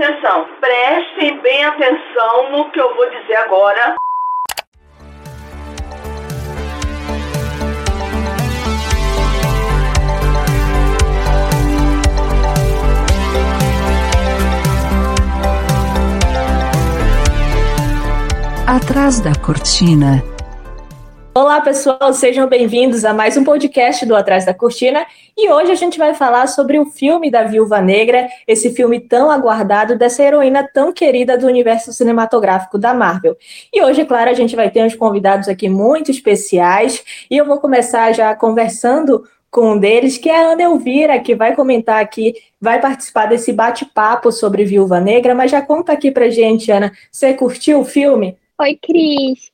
Atenção, prestem bem atenção no que eu vou dizer agora. Atrás da cortina. Olá, pessoal, sejam bem-vindos a mais um podcast do Atrás da Cortina. E hoje a gente vai falar sobre o filme da Viúva Negra, esse filme tão aguardado dessa heroína tão querida do universo cinematográfico da Marvel. E hoje, claro, a gente vai ter uns convidados aqui muito especiais. E eu vou começar já conversando com um deles, que é a Ana Elvira, que vai comentar aqui, vai participar desse bate-papo sobre Viúva Negra. Mas já conta aqui pra gente, Ana, você curtiu o filme? Oi, Cris.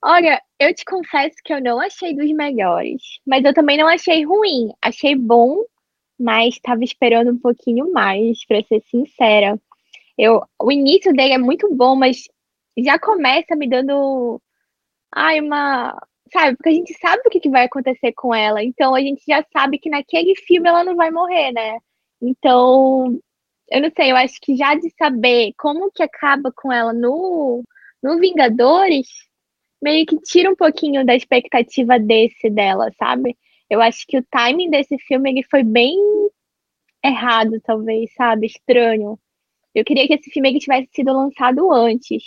Olha, eu te confesso que eu não achei dos melhores, mas eu também não achei ruim. Achei bom, mas estava esperando um pouquinho mais, para ser sincera. Eu, o início dele é muito bom, mas já começa me dando ai uma, sabe, porque a gente sabe o que, que vai acontecer com ela. Então a gente já sabe que naquele filme ela não vai morrer, né? Então, eu não sei, eu acho que já de saber como que acaba com ela no no Vingadores, meio que tira um pouquinho da expectativa desse dela, sabe? Eu acho que o timing desse filme ele foi bem errado, talvez, sabe? Estranho. Eu queria que esse filme ele tivesse sido lançado antes.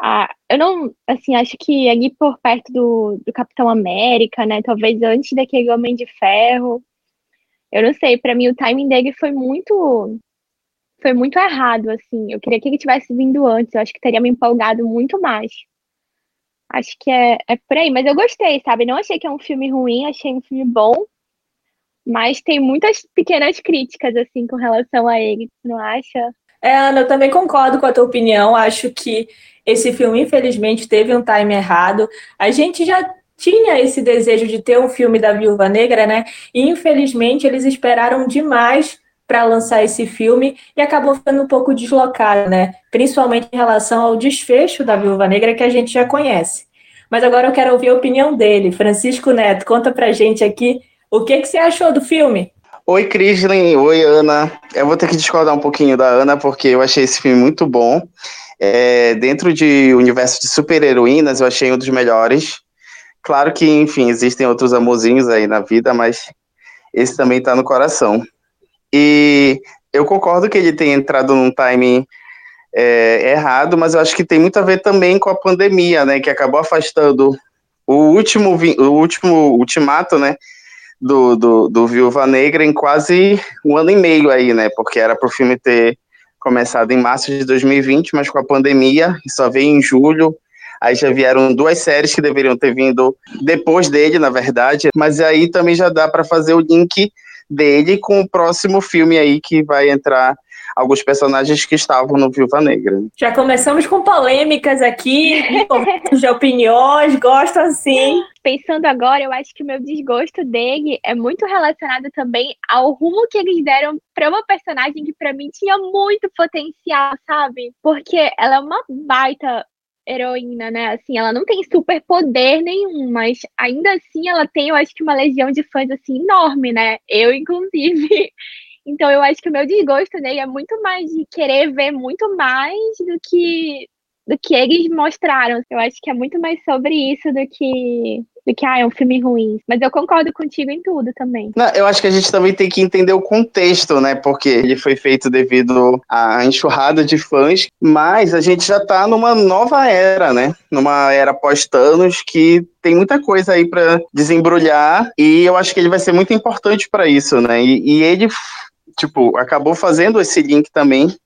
Ah, eu não, assim, acho que ali por perto do, do Capitão América, né? Talvez antes daquele Homem de Ferro. Eu não sei, para mim o timing dele foi muito foi muito errado, assim. Eu queria que ele tivesse vindo antes, eu acho que teria me empolgado muito mais. Acho que é, é por aí, mas eu gostei, sabe? Não achei que é um filme ruim, achei um filme bom, mas tem muitas pequenas críticas, assim, com relação a ele, não acha? É, Ana, eu também concordo com a tua opinião. Acho que esse filme, infelizmente, teve um time errado. A gente já tinha esse desejo de ter um filme da Viúva Negra, né? E infelizmente eles esperaram demais para lançar esse filme e acabou ficando um pouco deslocado, né? Principalmente em relação ao desfecho da Viúva Negra que a gente já conhece. Mas agora eu quero ouvir a opinião dele. Francisco Neto, conta pra gente aqui o que, que você achou do filme. Oi, Crislin. Oi, Ana. Eu vou ter que discordar um pouquinho da Ana, porque eu achei esse filme muito bom. É, dentro de universo de super-heroínas, eu achei um dos melhores. Claro que, enfim, existem outros amorzinhos aí na vida, mas esse também tá no coração. E eu concordo que ele tenha entrado num timing é, errado, mas eu acho que tem muito a ver também com a pandemia, né? Que acabou afastando o último, o último ultimato, né? Do, do, do Viúva Negra em quase um ano e meio aí, né? Porque era para o filme ter começado em março de 2020, mas com a pandemia, só veio em julho. Aí já vieram duas séries que deveriam ter vindo depois dele, na verdade. Mas aí também já dá para fazer o link dele com o próximo filme aí que vai entrar alguns personagens que estavam no Viúva Negra. Já começamos com polêmicas aqui, de opiniões, gosto assim. Pensando agora, eu acho que o meu desgosto dele é muito relacionado também ao rumo que eles deram para uma personagem que para mim tinha muito potencial, sabe? Porque ela é uma baita heroína, né? Assim, ela não tem super poder nenhum, mas ainda assim ela tem, eu acho que uma legião de fãs assim enorme, né? Eu inclusive. Então eu acho que o meu desgosto nele é muito mais de querer ver muito mais do que do que eles mostraram. Eu acho que é muito mais sobre isso do que que ah, é um filme ruim. Mas eu concordo contigo em tudo também. Não, eu acho que a gente também tem que entender o contexto, né? Porque ele foi feito devido à enxurrada de fãs, mas a gente já tá numa nova era, né? Numa era pós-Thanos que tem muita coisa aí para desembrulhar e eu acho que ele vai ser muito importante para isso, né? E, e ele tipo, acabou fazendo esse link também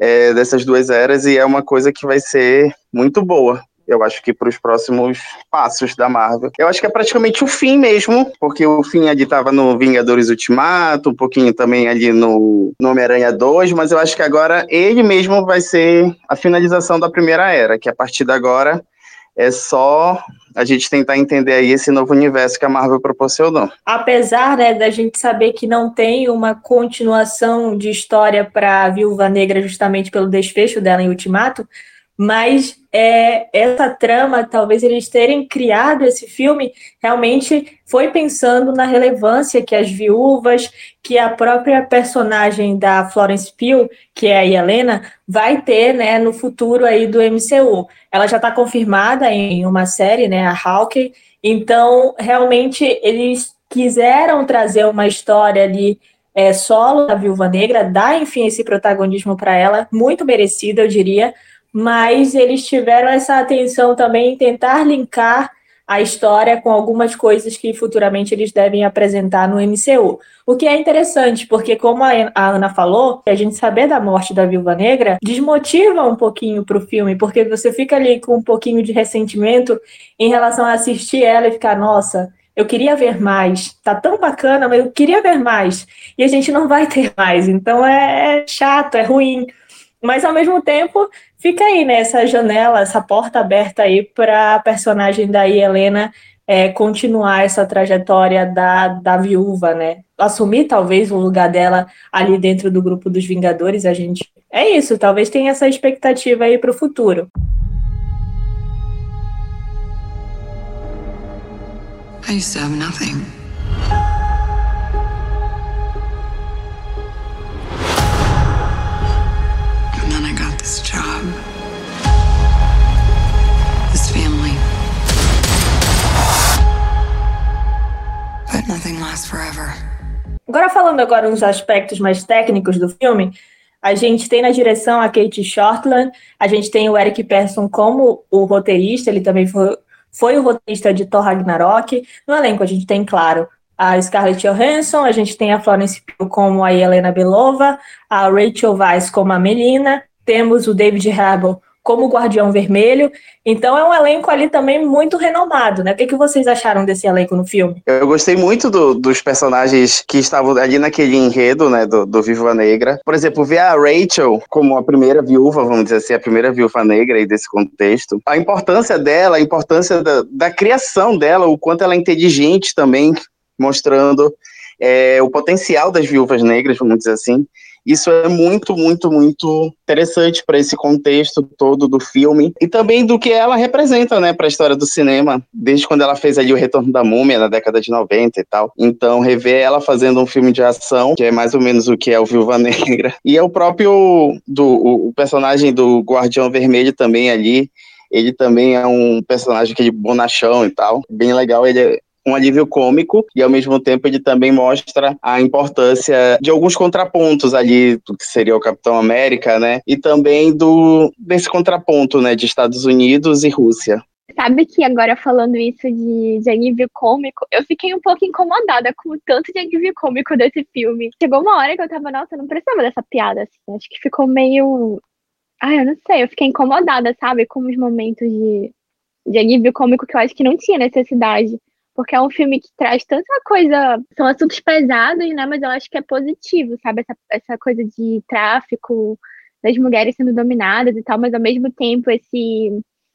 é, dessas duas eras e é uma coisa que vai ser muito boa. Eu acho que para os próximos passos da Marvel. Eu acho que é praticamente o fim mesmo, porque o fim ali estava no Vingadores Ultimato, um pouquinho também ali no, no Homem-Aranha 2, mas eu acho que agora ele mesmo vai ser a finalização da primeira era, que a partir de agora é só a gente tentar entender aí esse novo universo que a Marvel proporcionou. Apesar né, da gente saber que não tem uma continuação de história para a Viúva Negra justamente pelo desfecho dela em Ultimato, mas é, essa trama, talvez eles terem criado esse filme, realmente foi pensando na relevância que as viúvas, que a própria personagem da Florence Pugh, que é a Helena, vai ter né, no futuro aí do MCU. Ela já está confirmada em uma série, né, a Hawkeye, então realmente eles quiseram trazer uma história ali é, solo da Viúva Negra, dar, enfim, esse protagonismo para ela, muito merecido, eu diria, mas eles tiveram essa atenção também em tentar linkar a história com algumas coisas que futuramente eles devem apresentar no MCU. O que é interessante, porque como a Ana falou, a gente saber da morte da Viúva Negra desmotiva um pouquinho para o filme, porque você fica ali com um pouquinho de ressentimento em relação a assistir ela e ficar, nossa, eu queria ver mais, tá tão bacana, mas eu queria ver mais. E a gente não vai ter mais, então é, é chato, é ruim. Mas ao mesmo tempo, fica aí, né, essa janela, essa porta aberta aí para a personagem da Helena é, continuar essa trajetória da, da viúva, né? Assumir talvez o lugar dela ali dentro do grupo dos Vingadores, a gente. É isso, talvez tenha essa expectativa aí para o futuro. I used to have nothing. this job, Agora falando agora uns aspectos mais técnicos do filme, a gente tem na direção a Kate Shortland, a gente tem o Eric Persson como o roteirista, ele também foi, foi o roteirista de Thor Ragnarok. No elenco a gente tem, claro, a Scarlett Johansson, a gente tem a Florence Pugh como a Helena Belova, a Rachel Weisz como a Melina, temos o David Harbour como Guardião Vermelho. Então é um elenco ali também muito renomado, né? O que, que vocês acharam desse elenco no filme? Eu gostei muito do, dos personagens que estavam ali naquele enredo, né, do, do Viúva Negra. Por exemplo, ver a Rachel como a primeira viúva, vamos dizer assim, a primeira viúva negra aí desse contexto. A importância dela, a importância da, da criação dela, o quanto ela é inteligente também, mostrando é, o potencial das viúvas negras, vamos dizer assim. Isso é muito, muito, muito interessante para esse contexto todo do filme e também do que ela representa, né, para a história do cinema, desde quando ela fez ali o Retorno da Múmia na década de 90 e tal. Então, rever ela fazendo um filme de ação, que é mais ou menos o que é o Viúva Negra, e é o próprio do o personagem do Guardião Vermelho também ali, ele também é um personagem que é bonachão e tal, bem legal, ele é um alívio cômico e ao mesmo tempo ele também mostra a importância de alguns contrapontos ali do que seria o Capitão América, né? E também do desse contraponto, né, de Estados Unidos e Rússia. Sabe que agora falando isso de, de alívio cômico, eu fiquei um pouco incomodada com o tanto de alívio cômico desse filme. Chegou uma hora que eu tava, nossa, eu não precisava dessa piada, assim. Acho que ficou meio. Ah, eu não sei, eu fiquei incomodada, sabe? Com os momentos de, de alívio cômico que eu acho que não tinha necessidade porque é um filme que traz tanta coisa, são assuntos pesados, né, mas eu acho que é positivo, sabe, essa, essa coisa de tráfico, das mulheres sendo dominadas e tal, mas ao mesmo tempo esse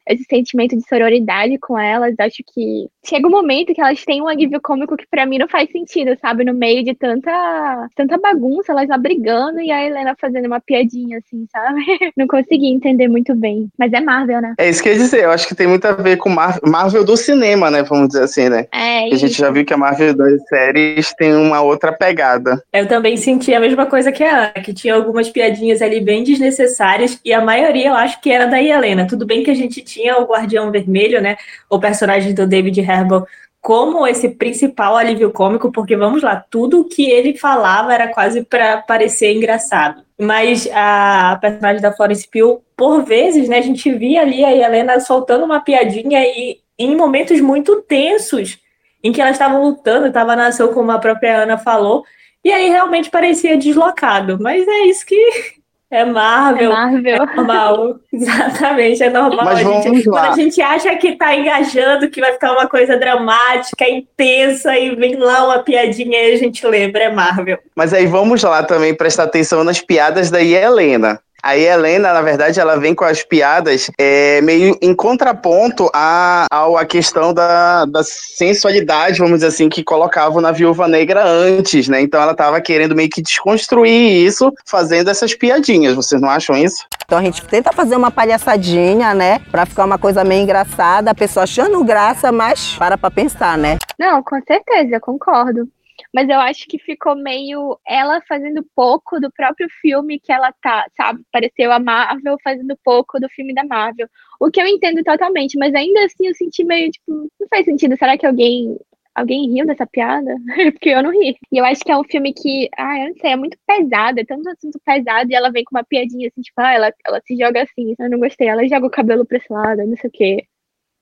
esse sentimento de sororidade com elas. Acho que chega um momento que elas têm um alívio cômico que para mim não faz sentido, sabe? No meio de tanta, tanta bagunça, elas lá brigando e a Helena fazendo uma piadinha, assim, sabe? Não consegui entender muito bem. Mas é Marvel, né? É isso que eu ia dizer. Eu acho que tem muito a ver com Mar Marvel do cinema, né? Vamos dizer assim, né? É. A gente já viu que a Marvel das séries tem uma outra pegada. Eu também senti a mesma coisa que a Ana, que tinha algumas piadinhas ali bem desnecessárias e a maioria eu acho que era da Helena. Tudo bem que a gente tinha o Guardião Vermelho, né? O personagem do David Harbour como esse principal alívio cômico, porque vamos lá, tudo que ele falava era quase para parecer engraçado. Mas a personagem da Florence Pugh, por vezes, né, a gente via ali a Helena soltando uma piadinha e em momentos muito tensos, em que elas estavam lutando, estava na ação, como a própria Ana falou, e aí realmente parecia deslocado. Mas é isso que é Marvel. É Marvel. É normal. Exatamente, é normal. Mas a gente, quando a gente acha que tá engajando, que vai ficar uma coisa dramática, intensa, e vem lá uma piadinha e a gente lembra, é Marvel. Mas aí vamos lá também prestar atenção nas piadas da Helena. Aí Helena, na verdade, ela vem com as piadas é, meio em contraponto à, à questão da, da sensualidade, vamos dizer assim, que colocavam na Viúva Negra antes, né? Então ela tava querendo meio que desconstruir isso, fazendo essas piadinhas. Vocês não acham isso? Então a gente tenta fazer uma palhaçadinha, né? Pra ficar uma coisa meio engraçada, a pessoa achando graça, mas para pra pensar, né? Não, com certeza, concordo. Mas eu acho que ficou meio ela fazendo pouco do próprio filme que ela tá, sabe? Pareceu a Marvel fazendo pouco do filme da Marvel. O que eu entendo totalmente, mas ainda assim eu senti meio, tipo, não faz sentido. Será que alguém Alguém riu dessa piada? Porque eu não ri. E eu acho que é um filme que, ah, eu não sei, é muito pesado, é tanto assunto pesado, e ela vem com uma piadinha assim, tipo, ah, ela, ela se joga assim, eu não gostei. Ela joga o cabelo pra esse lado, não sei o quê.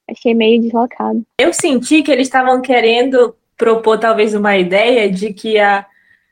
Achei meio deslocado. Eu senti que eles estavam querendo propor talvez uma ideia de que a,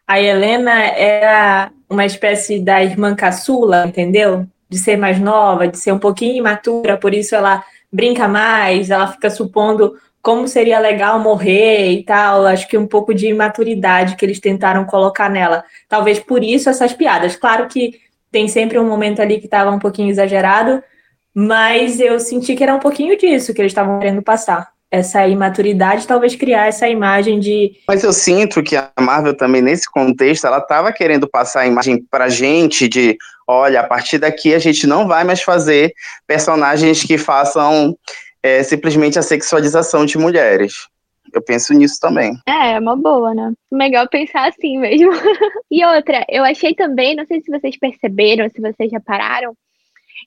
a Helena era uma espécie da irmã caçula, entendeu? De ser mais nova, de ser um pouquinho imatura, por isso ela brinca mais, ela fica supondo como seria legal morrer e tal. Acho que um pouco de imaturidade que eles tentaram colocar nela. Talvez por isso essas piadas. Claro que tem sempre um momento ali que estava um pouquinho exagerado, mas eu senti que era um pouquinho disso que eles estavam querendo passar. Essa imaturidade, talvez criar essa imagem de. Mas eu sinto que a Marvel também, nesse contexto, ela estava querendo passar a imagem pra gente de: olha, a partir daqui a gente não vai mais fazer personagens que façam é simplesmente a sexualização de mulheres. Eu penso nisso também. É, é uma boa, né? Legal pensar assim mesmo. e outra, eu achei também, não sei se vocês perceberam, se vocês já pararam,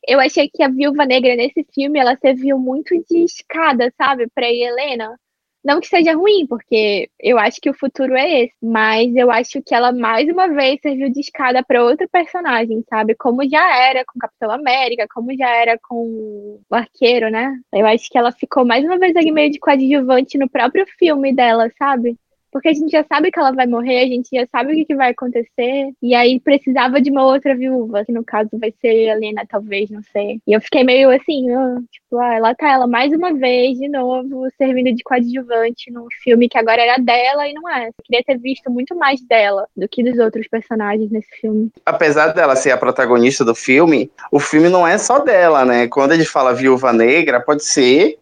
eu achei que a Viúva Negra nesse filme, ela serviu muito de escada, sabe, pra Helena. Não que seja ruim, porque eu acho que o futuro é esse, mas eu acho que ela mais uma vez serviu de escada para outro personagem, sabe? Como já era com Capitão América, como já era com o Arqueiro, né? Eu acho que ela ficou mais uma vez ali meio de coadjuvante no próprio filme dela, sabe? Porque a gente já sabe que ela vai morrer, a gente já sabe o que, que vai acontecer, e aí precisava de uma outra viúva, que no caso vai ser a Lena, talvez, não sei. E eu fiquei meio assim, tipo, ah, lá tá ela mais uma vez, de novo, servindo de coadjuvante num filme que agora era dela e não é. Eu queria ter visto muito mais dela do que dos outros personagens nesse filme. Apesar dela ser a protagonista do filme, o filme não é só dela, né? Quando a gente fala viúva negra, pode ser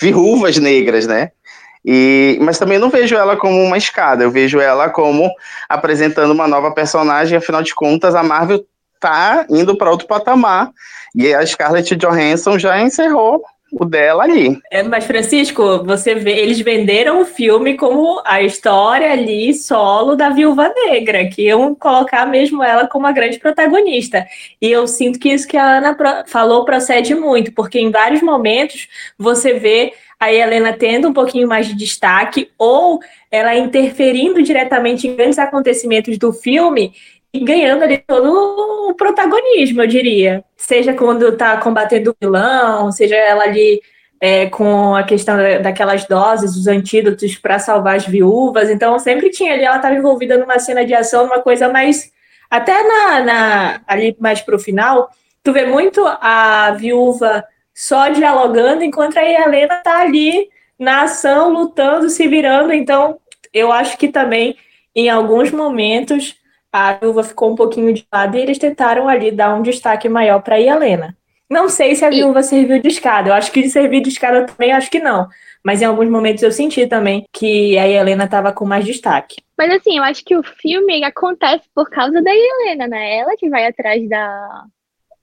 viúvas negras, né? E, mas também não vejo ela como uma escada, eu vejo ela como apresentando uma nova personagem, afinal de contas, a Marvel tá indo para outro patamar. E a Scarlett Johansson já encerrou o dela ali. É, mas Francisco, você vê, eles venderam o filme como a história ali solo da Viúva Negra, que iam colocar mesmo ela como a grande protagonista. E eu sinto que isso que a Ana falou procede muito, porque em vários momentos você vê a Helena tendo um pouquinho mais de destaque ou ela interferindo diretamente em grandes acontecimentos do filme e ganhando ali todo o protagonismo, eu diria. Seja quando está combatendo o vilão, seja ela ali é, com a questão daquelas doses, os antídotos para salvar as viúvas. Então, sempre tinha ali, ela estava envolvida numa cena de ação, numa coisa mais. Até na, na ali mais para o final, tu vê muito a viúva só dialogando, enquanto a Helena está ali na ação, lutando, se virando. Então, eu acho que também, em alguns momentos, a viúva ficou um pouquinho de lado e eles tentaram ali dar um destaque maior para a Helena. Não sei se a viúva serviu de escada. Eu acho que servir de escada também, acho que não. Mas em alguns momentos eu senti também que a Helena estava com mais destaque. Mas assim, eu acho que o filme acontece por causa da Helena, né? Ela que vai atrás da,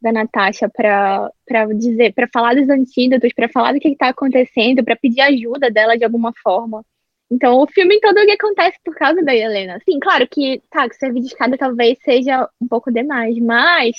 da Natasha para dizer, para falar dos antídotos, para falar do que está acontecendo, para pedir ajuda dela de alguma forma. Então, o filme todo que acontece por causa da Helena. Sim, claro que, tá, que servir de escada talvez seja um pouco demais, mas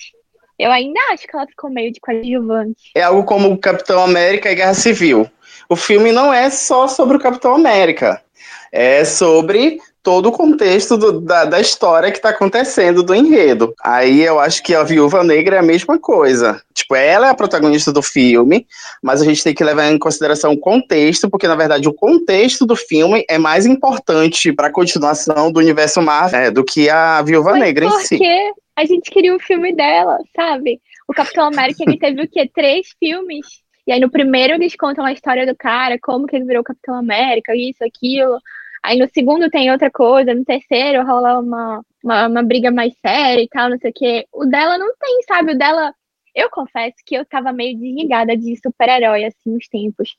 eu ainda acho que ela ficou meio de coadjuvante. É algo como Capitão América e Guerra Civil. O filme não é só sobre o Capitão América. É sobre todo o contexto do, da, da, história que está acontecendo, do enredo. Aí eu acho que a Viúva Negra é a mesma coisa. Tipo, ela é a protagonista do filme, mas a gente tem que levar em consideração o contexto, porque na verdade o contexto do filme é mais importante para a continuação do universo Marvel né, do que a Viúva mas Negra em si. Porque a gente queria o um filme dela, sabe? O Capitão América ele teve o quê? Três filmes. E aí no primeiro eles contam a história do cara, como que ele virou Capitão América, isso, aquilo. Aí no segundo tem outra coisa, no terceiro rola uma, uma, uma briga mais séria e tal, não sei o quê. O dela não tem, sabe? O dela. Eu confesso que eu tava meio desligada de super-herói, assim, uns tempos.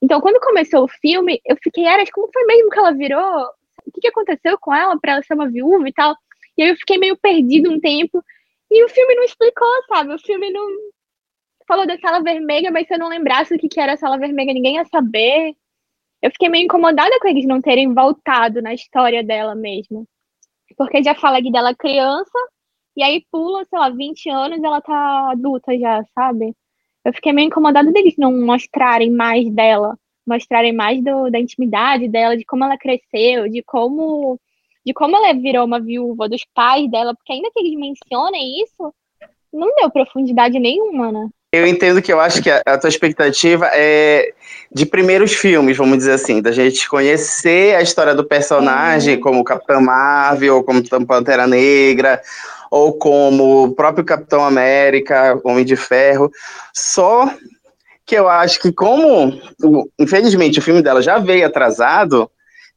Então, quando começou o filme, eu fiquei, Eras, como foi mesmo que ela virou? O que, que aconteceu com ela para ela ser uma viúva e tal? E aí eu fiquei meio perdida um tempo. E o filme não explicou, sabe? O filme não falou da sala vermelha, mas se eu não lembrasse o que, que era a sala vermelha, ninguém ia saber. Eu fiquei meio incomodada com eles não terem voltado na história dela mesmo. Porque já fala que dela criança, e aí pula, sei lá, 20 anos ela tá adulta já, sabe? Eu fiquei meio incomodada deles não mostrarem mais dela, mostrarem mais do, da intimidade dela, de como ela cresceu, de como de como ela virou uma viúva, dos pais dela, porque ainda que eles mencionem isso, não deu profundidade nenhuma, né? Eu entendo que eu acho que a, a, tua expectativa é de primeiros filmes, vamos dizer assim, da gente conhecer a história do personagem, uhum. como Capitão Marvel, como Pantera Negra, ou como o próprio Capitão América, Homem de Ferro. Só que eu acho que como, infelizmente, o filme dela já veio atrasado,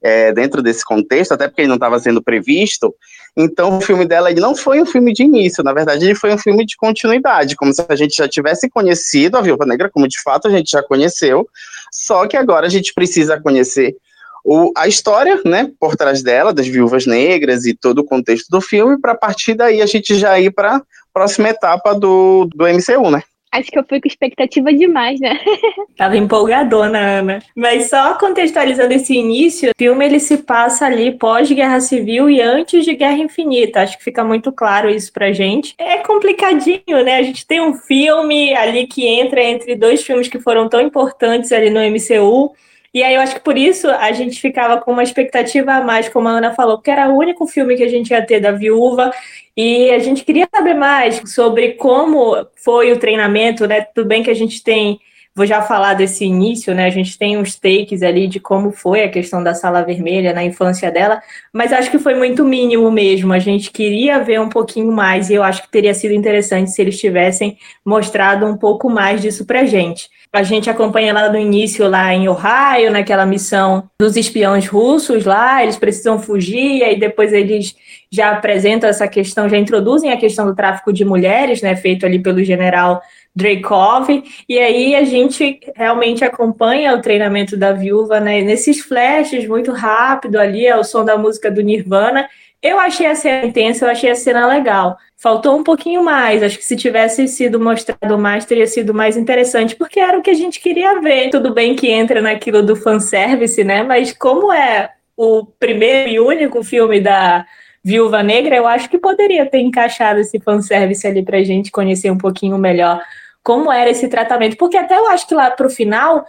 é, dentro desse contexto, até porque ele não estava sendo previsto. Então, o filme dela ele não foi um filme de início, na verdade, ele foi um filme de continuidade, como se a gente já tivesse conhecido a Viúva Negra, como de fato a gente já conheceu, só que agora a gente precisa conhecer o, a história, né, por trás dela, das viúvas negras e todo o contexto do filme, para a partir daí a gente já ir para a próxima etapa do, do MCU, né? Acho que eu fui com expectativa demais, né? Tava empolgadona, Ana. Mas só contextualizando esse início, o filme ele se passa ali pós-Guerra Civil e antes de Guerra Infinita. Acho que fica muito claro isso pra gente. É complicadinho, né? A gente tem um filme ali que entra entre dois filmes que foram tão importantes ali no MCU. E aí eu acho que por isso a gente ficava com uma expectativa a mais, como a Ana falou, porque era o único filme que a gente ia ter da viúva. E a gente queria saber mais sobre como foi o treinamento, né? Tudo bem que a gente tem Vou já falar desse início, né? A gente tem uns takes ali de como foi a questão da sala vermelha na infância dela, mas acho que foi muito mínimo mesmo. A gente queria ver um pouquinho mais e eu acho que teria sido interessante se eles tivessem mostrado um pouco mais disso pra gente. A gente acompanha lá no início, lá em Ohio, naquela missão dos espiões russos lá, eles precisam fugir, e depois eles já apresentam essa questão, já introduzem a questão do tráfico de mulheres, né? Feito ali pelo general Dreykov, e aí a gente realmente acompanha o treinamento da viúva né, nesses flashes muito rápido ali, é o som da música do Nirvana. Eu achei a cena intensa, eu achei a cena legal. Faltou um pouquinho mais, acho que se tivesse sido mostrado mais, teria sido mais interessante, porque era o que a gente queria ver. Tudo bem que entra naquilo do fanservice, né? Mas como é o primeiro e único filme da Viúva Negra, eu acho que poderia ter encaixado esse fanservice ali pra gente conhecer um pouquinho melhor como era esse tratamento, porque até eu acho que lá para o final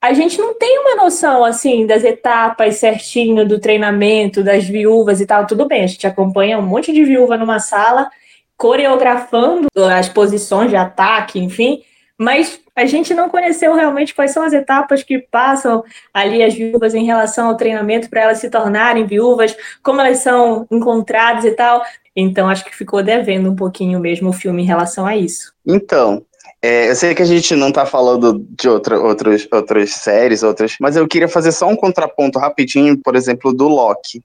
a gente não tem uma noção assim das etapas certinho do treinamento das viúvas e tal. Tudo bem, a gente acompanha um monte de viúva numa sala coreografando as posições de ataque, enfim, mas a gente não conheceu realmente quais são as etapas que passam ali as viúvas em relação ao treinamento para elas se tornarem viúvas, como elas são encontradas e tal. Então acho que ficou devendo um pouquinho mesmo o filme em relação a isso. Então, é, eu sei que a gente não tá falando de outra, outros, outras séries, outras, mas eu queria fazer só um contraponto rapidinho, por exemplo, do Loki.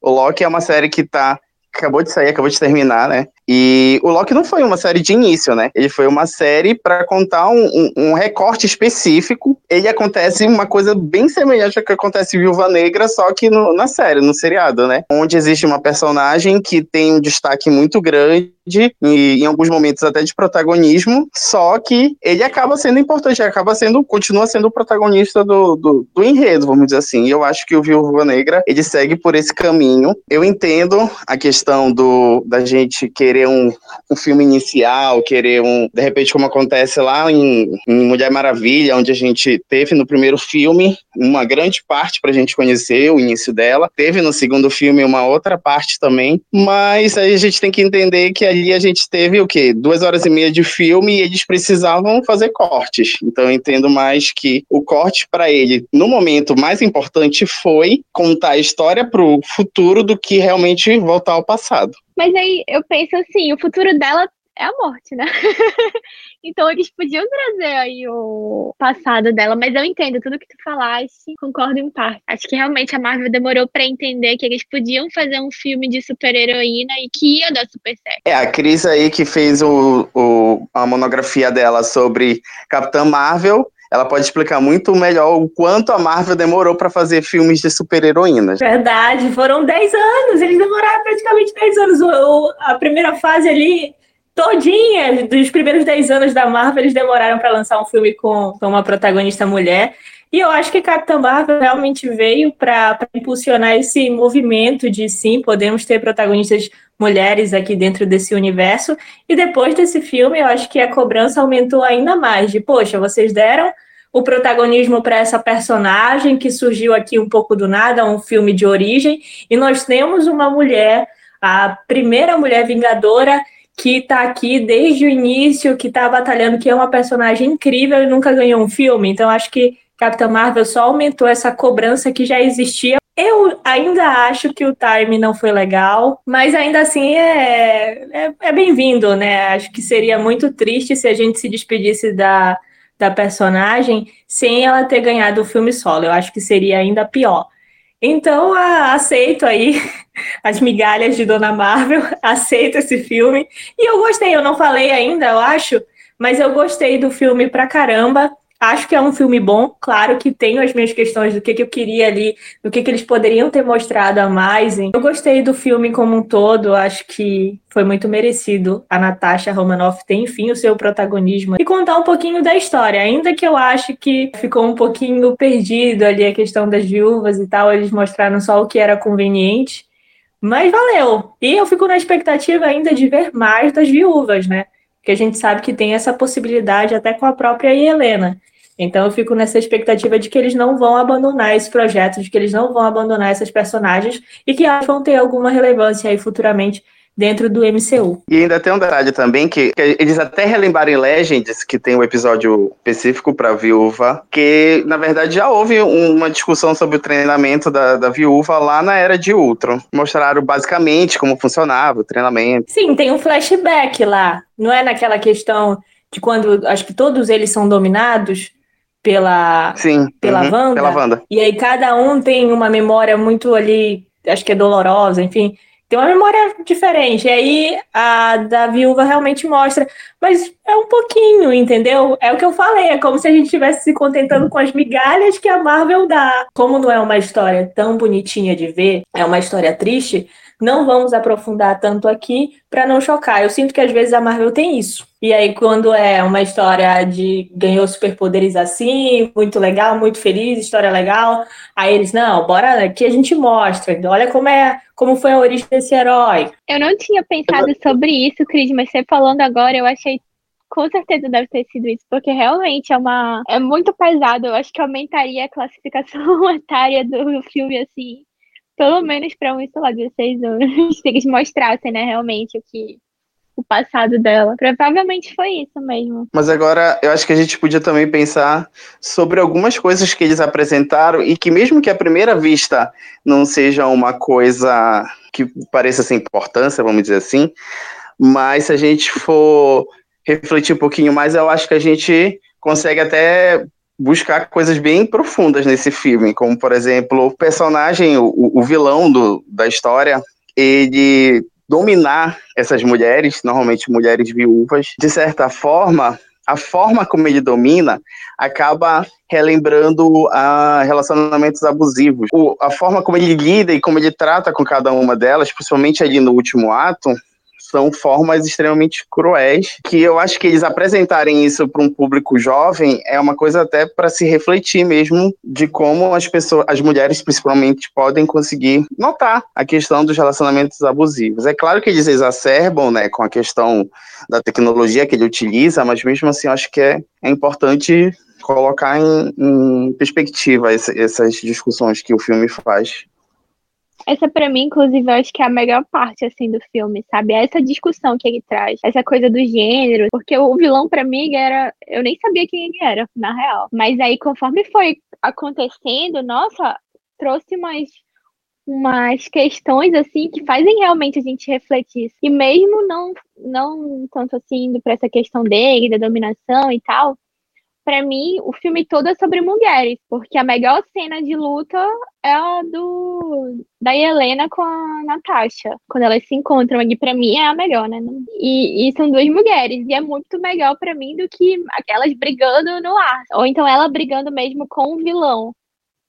O Loki é uma série que tá. Acabou de sair, acabou de terminar, né? E o Loki não foi uma série de início, né? Ele foi uma série para contar um, um, um, recorte específico. Ele acontece uma coisa bem semelhante ao que acontece em Viúva Negra, só que no, na série, no seriado, né? Onde existe uma personagem que tem um destaque muito grande e em alguns momentos até de protagonismo, só que ele acaba sendo importante, acaba sendo, continua sendo o protagonista do, do, do enredo, vamos dizer assim. E eu acho que o Viúva Negra, ele segue por esse caminho. Eu entendo a questão do da gente querer querer um, um filme inicial, querer um. De repente, como acontece lá em, em Mulher Maravilha, onde a gente teve no primeiro filme uma grande parte para a gente conhecer o início dela. Teve no segundo filme uma outra parte também, mas aí a gente tem que entender que ali a gente teve o quê? Duas horas e meia de filme e eles precisavam fazer cortes. Então eu entendo mais que o corte para ele, no momento mais importante, foi contar a história para o futuro do que realmente voltar ao passado. Mas aí eu penso assim, o futuro dela é a morte, né? então eles podiam trazer aí o passado dela, mas eu entendo tudo que tu falaste, concordo em parte. Acho que realmente a Marvel demorou para entender que eles podiam fazer um filme de super-heroína e que ia dar super certo. É, a Cris aí que fez o, o, a monografia dela sobre Capitã Marvel, ela pode explicar muito melhor o quanto a Marvel demorou para fazer filmes de super-heroínas. Verdade, foram 10 anos, eles demoraram praticamente 10 anos. O, a primeira fase ali, todinha, dos primeiros 10 anos da Marvel, eles demoraram para lançar um filme com, com uma protagonista mulher. E eu acho que Capitã Marvel realmente veio para impulsionar esse movimento de sim, podemos ter protagonistas mulheres aqui dentro desse universo. E depois desse filme, eu acho que a cobrança aumentou ainda mais. De, poxa, vocês deram o protagonismo para essa personagem que surgiu aqui um pouco do nada, um filme de origem, e nós temos uma mulher, a primeira mulher vingadora que está aqui desde o início, que está batalhando, que é uma personagem incrível e nunca ganhou um filme. Então acho que Capitã Marvel só aumentou essa cobrança que já existia. Eu ainda acho que o time não foi legal, mas ainda assim é, é, é bem-vindo, né? Acho que seria muito triste se a gente se despedisse da, da personagem sem ela ter ganhado o filme solo. Eu acho que seria ainda pior. Então, a, aceito aí as migalhas de Dona Marvel, aceito esse filme. E eu gostei, eu não falei ainda, eu acho, mas eu gostei do filme pra caramba. Acho que é um filme bom, claro que tenho as minhas questões do que, que eu queria ali, do que, que eles poderiam ter mostrado a mais. Eu gostei do filme como um todo, acho que foi muito merecido a Natasha Romanoff ter, enfim, o seu protagonismo e contar um pouquinho da história, ainda que eu acho que ficou um pouquinho perdido ali a questão das viúvas e tal, eles mostraram só o que era conveniente, mas valeu. E eu fico na expectativa ainda de ver mais das viúvas, né? Porque a gente sabe que tem essa possibilidade até com a própria Helena. Então eu fico nessa expectativa de que eles não vão abandonar esse projeto, de que eles não vão abandonar essas personagens e que elas vão ter alguma relevância aí futuramente dentro do MCU. E ainda tem um detalhe também que, que eles até relembraram em Legends, que tem um episódio específico para viúva, que na verdade já houve uma discussão sobre o treinamento da, da viúva lá na era de Ultron. Mostraram basicamente como funcionava o treinamento. Sim, tem um flashback lá. Não é naquela questão de quando acho que todos eles são dominados pela, Sim, pela, uhum, Wanda, pela Wanda. E aí cada um tem uma memória muito ali, acho que é dolorosa, enfim, tem uma memória diferente. E aí a da viúva realmente mostra, mas é um pouquinho, entendeu? É o que eu falei, é como se a gente estivesse se contentando com as migalhas que a Marvel dá. Como não é uma história tão bonitinha de ver, é uma história triste, não vamos aprofundar tanto aqui para não chocar. Eu sinto que às vezes a Marvel tem isso. E aí, quando é uma história de ganhou superpoderes assim, muito legal, muito feliz, história legal, aí eles, não, bora que a gente mostra. Olha como é, como foi a origem desse herói. Eu não tinha pensado sobre isso, Cris, mas você falando agora, eu achei com certeza deve ter sido isso, porque realmente é uma é muito pesado. Eu acho que aumentaria a classificação etária do filme assim pelo menos para uns, sei lá, 16 anos, se eles mostrassem, né, realmente o que o passado dela. Provavelmente foi isso mesmo. Mas agora eu acho que a gente podia também pensar sobre algumas coisas que eles apresentaram e que mesmo que à primeira vista não seja uma coisa que pareça sem importância, vamos dizer assim, mas se a gente for refletir um pouquinho mais, eu acho que a gente consegue até buscar coisas bem profundas nesse filme, como por exemplo o personagem, o, o vilão do, da história, ele dominar essas mulheres, normalmente mulheres viúvas, de certa forma, a forma como ele domina acaba relembrando a relacionamentos abusivos. O, a forma como ele lida e como ele trata com cada uma delas, principalmente ali no último ato, são formas extremamente cruéis, que eu acho que eles apresentarem isso para um público jovem é uma coisa até para se refletir mesmo de como as pessoas, as mulheres principalmente, podem conseguir notar a questão dos relacionamentos abusivos. É claro que eles exacerbam, né, com a questão da tecnologia que ele utiliza, mas mesmo assim acho que é, é importante colocar em, em perspectiva esse, essas discussões que o filme faz. Essa para mim, inclusive, eu acho que é a melhor parte assim do filme, sabe? É essa discussão que ele traz, essa coisa do gênero, porque o vilão para mim era, eu nem sabia quem ele era, na real. Mas aí conforme foi acontecendo, nossa, trouxe mais umas questões assim que fazem realmente a gente refletir. E mesmo não não tanto assim indo para essa questão dele, da dominação e tal, para mim o filme todo é sobre mulheres, porque a melhor cena de luta é a do da Helena com a Natasha, quando elas se encontram ali para mim é a melhor, né? E, e são duas mulheres e é muito melhor para mim do que aquelas brigando no ar, ou então ela brigando mesmo com o vilão.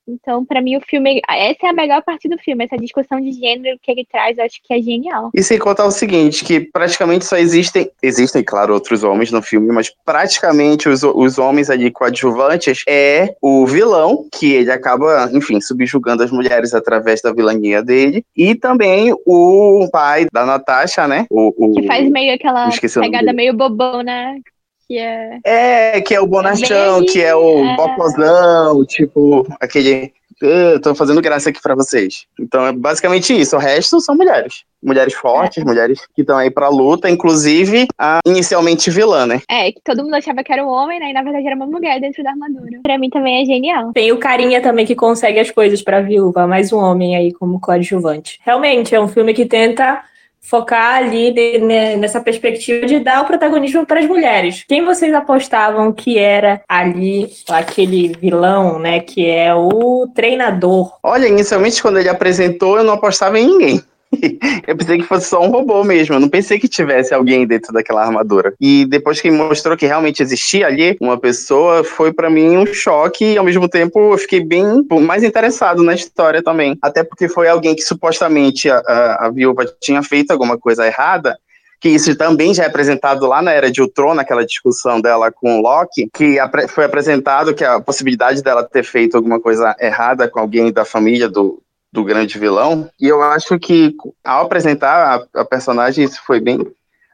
Então, para mim, o filme. Essa é a melhor parte do filme, essa discussão de gênero que ele traz, eu acho que é genial. E sem contar o seguinte: que praticamente só existem. Existem, claro, outros homens no filme, mas praticamente os, os homens ali coadjuvantes é o vilão, que ele acaba, enfim, subjugando as mulheres através da vilania dele. E também o pai da Natasha, né? O, o que faz meio aquela pegada meio bobão, né? Que é. É, que é o bonachão, Bem, que é o é... bocozão, tipo, aquele. Eu tô fazendo graça aqui para vocês. Então é basicamente isso. O resto são mulheres. Mulheres fortes, é. mulheres que estão aí pra luta, inclusive a inicialmente vilã, né? É, que todo mundo achava que era um homem, né? E na verdade era uma mulher dentro da armadura. Pra mim também é genial. Tem o carinha também que consegue as coisas pra viúva, mais um homem aí como coadjuvante. Realmente, é um filme que tenta focar ali de, né, nessa perspectiva de dar o protagonismo para as mulheres. Quem vocês apostavam que era ali aquele vilão, né, que é o treinador? Olha, inicialmente quando ele apresentou, eu não apostava em ninguém. eu pensei que fosse só um robô mesmo. Eu não pensei que tivesse alguém dentro daquela armadura. E depois que mostrou que realmente existia ali uma pessoa, foi para mim um choque e ao mesmo tempo eu fiquei bem mais interessado na história também. Até porque foi alguém que supostamente a, a, a viúva tinha feito alguma coisa errada que isso também já é apresentado lá na Era de Ultron, naquela discussão dela com o Loki, que foi apresentado que a possibilidade dela ter feito alguma coisa errada com alguém da família do, do grande vilão. E eu acho que ao apresentar a, a personagem, isso foi bem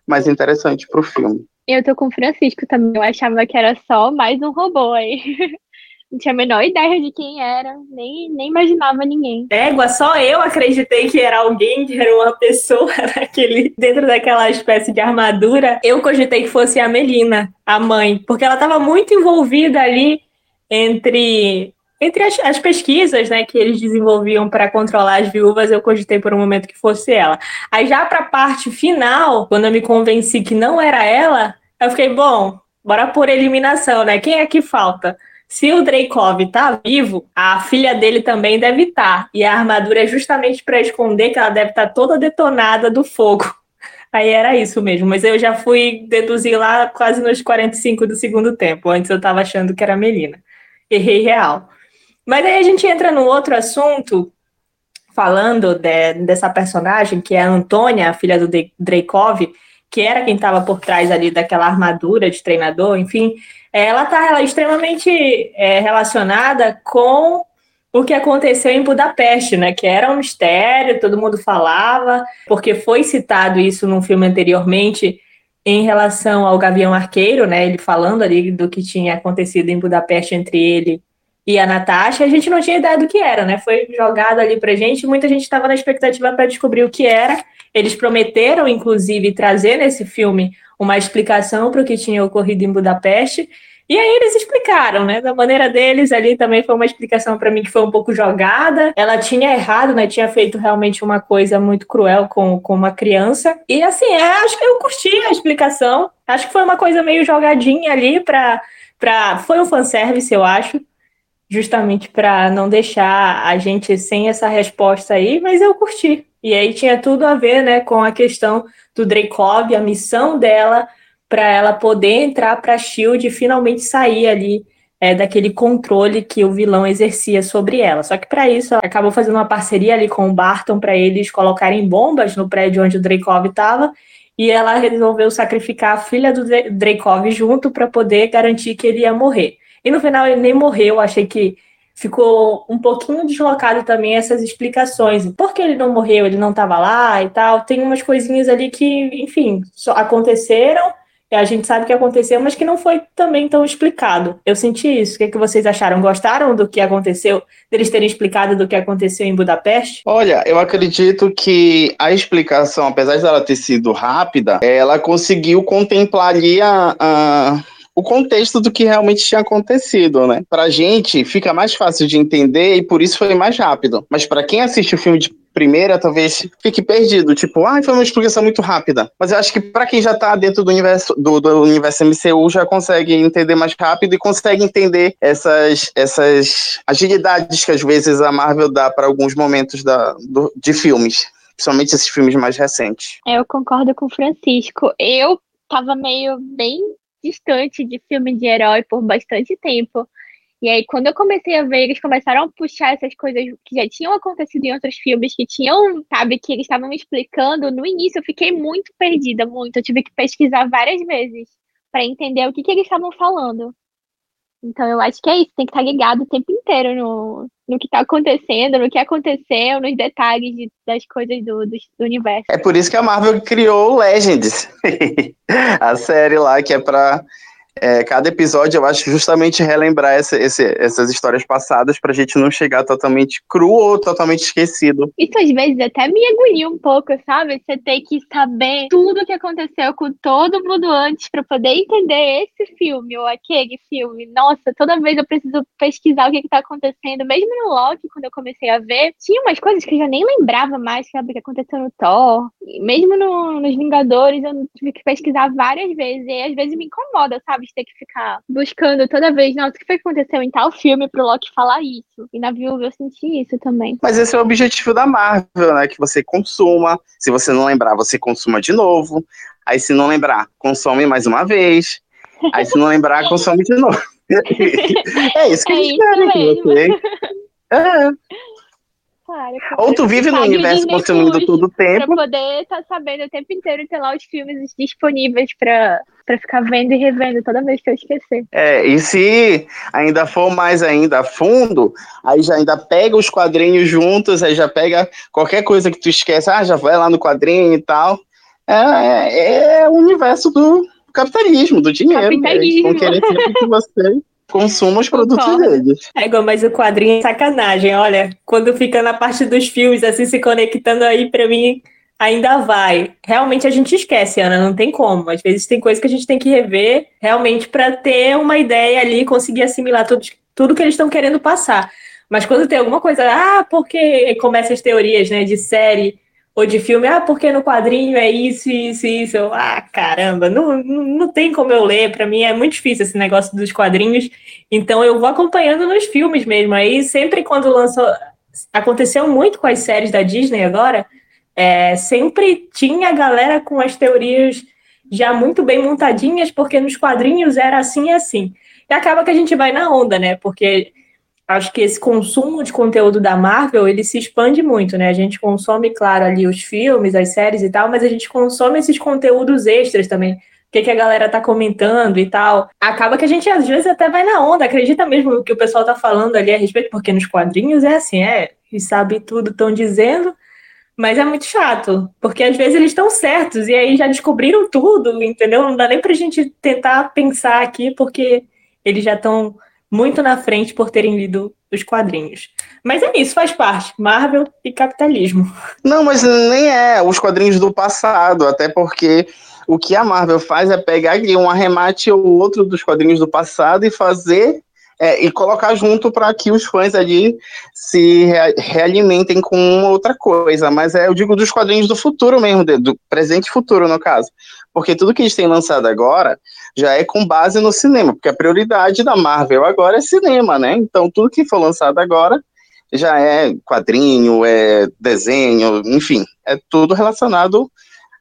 mais interessante pro filme. Eu tô com o Francisco também. Eu achava que era só mais um robô aí. Não tinha a menor ideia de quem era, nem, nem imaginava ninguém. Égua, só eu acreditei que era alguém, que era uma pessoa naquele, dentro daquela espécie de armadura. Eu cogitei que fosse a Melina, a mãe, porque ela estava muito envolvida ali entre entre as, as, pesquisas né, que eles desenvolviam para controlar as viúvas, eu cogitei por um momento que fosse ela. Aí já para a parte final, quando eu me convenci que não era ela, eu fiquei, bom, bora por eliminação, né? Quem é que falta? Se o Dreykov tá vivo, a filha dele também deve estar. Tá. E a armadura é justamente para esconder que ela deve estar tá toda detonada do fogo. Aí era isso mesmo, mas eu já fui deduzir lá quase nos 45 do segundo tempo. Antes eu estava achando que era a Melina. Errei real. Mas aí a gente entra no outro assunto, falando de, dessa personagem, que é a Antônia, a filha do Dreykov, que era quem estava por trás ali daquela armadura de treinador, enfim, ela está extremamente é, relacionada com o que aconteceu em Budapeste, né? Que era um mistério, todo mundo falava, porque foi citado isso num filme anteriormente em relação ao Gavião Arqueiro, né? Ele falando ali do que tinha acontecido em Budapeste entre ele e a Natasha, a gente não tinha ideia do que era, né? Foi jogado ali pra gente, muita gente estava na expectativa para descobrir o que era. Eles prometeram, inclusive, trazer nesse filme uma explicação para o que tinha ocorrido em Budapeste. E aí eles explicaram, né? Da maneira deles ali também foi uma explicação para mim que foi um pouco jogada. Ela tinha errado, né? Tinha feito realmente uma coisa muito cruel com, com uma criança. E assim, é, acho que eu curti a explicação. Acho que foi uma coisa meio jogadinha ali para para foi um fanservice, eu acho justamente para não deixar a gente sem essa resposta aí, mas eu curti. E aí tinha tudo a ver, né, com a questão do Dreykov, a missão dela para ela poder entrar para a Shield e finalmente sair ali é, daquele controle que o vilão exercia sobre ela. Só que para isso ela acabou fazendo uma parceria ali com o Barton para eles colocarem bombas no prédio onde o Dreykov estava e ela resolveu sacrificar a filha do Dreykov junto para poder garantir que ele ia morrer. E no final ele nem morreu, achei que ficou um pouquinho deslocado também essas explicações. Por que ele não morreu? Ele não estava lá e tal. Tem umas coisinhas ali que, enfim, aconteceram. A gente sabe que aconteceu, mas que não foi também tão explicado. Eu senti isso. O que, é que vocês acharam? Gostaram do que aconteceu, deles terem explicado do que aconteceu em Budapeste? Olha, eu acredito que a explicação, apesar de ela ter sido rápida, ela conseguiu contemplar ali a, a o contexto do que realmente tinha acontecido, né? Pra gente fica mais fácil de entender e por isso foi mais rápido. Mas para quem assiste o filme de primeira, talvez fique perdido. Tipo, ah, foi uma explicação muito rápida. Mas eu acho que para quem já tá dentro do universo do, do, universo MCU já consegue entender mais rápido e consegue entender essas, essas agilidades que às vezes a Marvel dá para alguns momentos da, do, de filmes. Principalmente esses filmes mais recentes. É, eu concordo com o Francisco. Eu tava meio bem distante de filme de herói por bastante tempo. E aí, quando eu comecei a ver, eles começaram a puxar essas coisas que já tinham acontecido em outros filmes, que tinham, sabe, que eles estavam explicando. No início, eu fiquei muito perdida, muito. Eu tive que pesquisar várias vezes para entender o que, que eles estavam falando. Então, eu acho que é isso, tem que estar ligado o tempo inteiro no, no que está acontecendo, no que aconteceu, nos detalhes de, das coisas do, do, do, universo. É por isso que a Marvel criou Legends, a série lá que é para é, cada episódio eu acho justamente relembrar essa, esse, essas histórias passadas pra gente não chegar totalmente cru ou totalmente esquecido. Isso às vezes até me agonia um pouco, sabe? Você tem que saber tudo o que aconteceu com todo mundo antes para poder entender esse filme ou aquele filme. Nossa, toda vez eu preciso pesquisar o que, que tá acontecendo. Mesmo no Loki, quando eu comecei a ver, tinha umas coisas que eu já nem lembrava mais, sabe? Que aconteceu no Thor. Mesmo no, nos Vingadores, eu tive que pesquisar várias vezes. E às vezes me incomoda, sabe? De ter que ficar buscando toda vez, nossa, o que foi que aconteceu em tal filme pro Loki falar isso? E na Viúva eu senti isso também. Mas esse é o objetivo da Marvel, né? Que você consuma. Se você não lembrar, você consuma de novo. Aí se não lembrar, consome mais uma vez. Aí se não lembrar, consome de novo. é isso que é eles querem que você. É. Claro, Ou tu vive no universo consumindo todo o tempo. Pra poder estar tá sabendo o tempo inteiro e ter lá os filmes disponíveis pra, pra ficar vendo e revendo toda vez que eu esquecer. É, e se ainda for mais ainda a fundo, aí já ainda pega os quadrinhos juntos, aí já pega qualquer coisa que tu esquece, ah, já vai lá no quadrinho e tal. É, é, é o universo do capitalismo, do dinheiro. Capitalismo. Né? querer que você consuma os produtos Concordo. deles. É igual, mas o quadrinho é sacanagem, olha. Quando fica na parte dos fios, assim, se conectando aí, para mim, ainda vai. Realmente a gente esquece, Ana, não tem como. Às vezes tem coisa que a gente tem que rever, realmente, para ter uma ideia ali, conseguir assimilar tudo, tudo que eles estão querendo passar. Mas quando tem alguma coisa, ah, porque começa as teorias, né, de série ou de filme, ah, porque no quadrinho é isso, isso, isso. Eu, ah, caramba, não, não tem como eu ler. Para mim é muito difícil esse negócio dos quadrinhos. Então eu vou acompanhando nos filmes mesmo. Aí sempre quando lançou. Aconteceu muito com as séries da Disney agora. É, sempre tinha galera com as teorias já muito bem montadinhas, porque nos quadrinhos era assim e assim. E acaba que a gente vai na onda, né? Porque acho que esse consumo de conteúdo da Marvel, ele se expande muito, né? A gente consome, claro, ali os filmes, as séries e tal, mas a gente consome esses conteúdos extras também. O que, que a galera tá comentando e tal. Acaba que a gente, às vezes, até vai na onda, acredita mesmo no que o pessoal tá falando ali a respeito, porque nos quadrinhos é assim, é, e sabe tudo, estão dizendo, mas é muito chato, porque às vezes eles estão certos e aí já descobriram tudo, entendeu? Não dá nem pra gente tentar pensar aqui, porque eles já estão muito na frente por terem lido os quadrinhos. Mas é isso, faz parte. Marvel e capitalismo. Não, mas nem é os quadrinhos do passado, até porque o que a Marvel faz é pegar um arremate ou outro dos quadrinhos do passado e fazer é, e colocar junto para que os fãs ali se re realimentem com outra coisa. Mas é, eu digo dos quadrinhos do futuro mesmo, do presente e futuro, no caso. Porque tudo que eles têm lançado agora já é com base no cinema, porque a prioridade da Marvel agora é cinema, né? Então tudo que for lançado agora já é quadrinho, é desenho, enfim, é tudo relacionado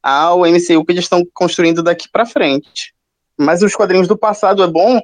ao MCU que eles estão construindo daqui para frente. Mas os quadrinhos do passado é bom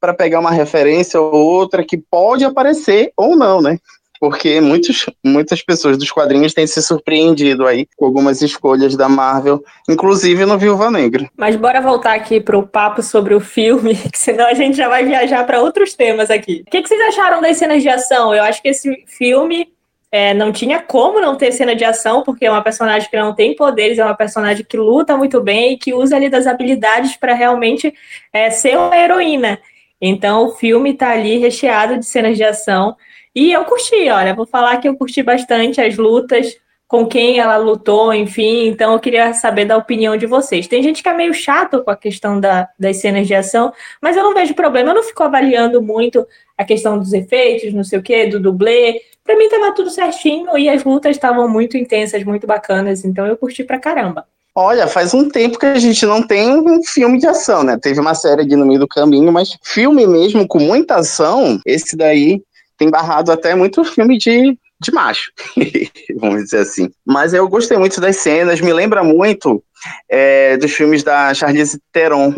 para pegar uma referência ou outra que pode aparecer ou não, né? Porque muitos, muitas pessoas dos quadrinhos têm se surpreendido aí com algumas escolhas da Marvel, inclusive no Viúva Negra. Mas bora voltar aqui para o papo sobre o filme, que senão a gente já vai viajar para outros temas aqui. O que, que vocês acharam das cenas de ação? Eu acho que esse filme é, não tinha como não ter cena de ação, porque é uma personagem que não tem poderes, é uma personagem que luta muito bem e que usa ali das habilidades para realmente é, ser uma heroína. Então o filme está ali recheado de cenas de ação. E eu curti, olha, vou falar que eu curti bastante as lutas, com quem ela lutou, enfim. Então, eu queria saber da opinião de vocês. Tem gente que é meio chato com a questão da, das cenas de ação, mas eu não vejo problema. Eu não fico avaliando muito a questão dos efeitos, não sei o quê, do dublê. Pra mim, tava tudo certinho e as lutas estavam muito intensas, muito bacanas. Então, eu curti pra caramba. Olha, faz um tempo que a gente não tem um filme de ação, né? Teve uma série aqui no meio do caminho, mas filme mesmo com muita ação, esse daí tem barrado até muito filme de de macho, vamos dizer assim. Mas eu gostei muito das cenas, me lembra muito é, dos filmes da Charlize Theron,